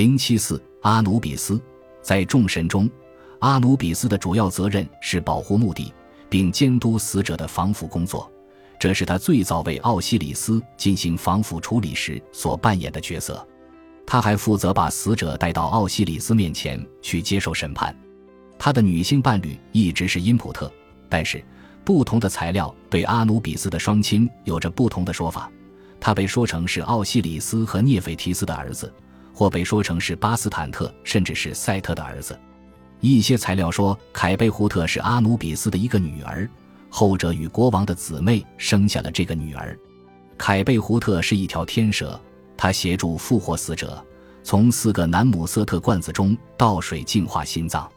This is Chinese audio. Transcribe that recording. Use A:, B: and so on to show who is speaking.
A: 零七四阿努比斯在众神中，阿努比斯的主要责任是保护墓地，并监督死者的防腐工作。这是他最早为奥西里斯进行防腐处理时所扮演的角色。他还负责把死者带到奥西里斯面前去接受审判。他的女性伴侣一直是因普特，但是不同的材料对阿努比斯的双亲有着不同的说法。他被说成是奥西里斯和涅斐提斯的儿子。或被说成是巴斯坦特，甚至是赛特的儿子。一些材料说凯贝胡特是阿努比斯的一个女儿，后者与国王的姊妹生下了这个女儿。凯贝胡特是一条天蛇，他协助复活死者，从四个南姆瑟特罐子中倒水净化心脏。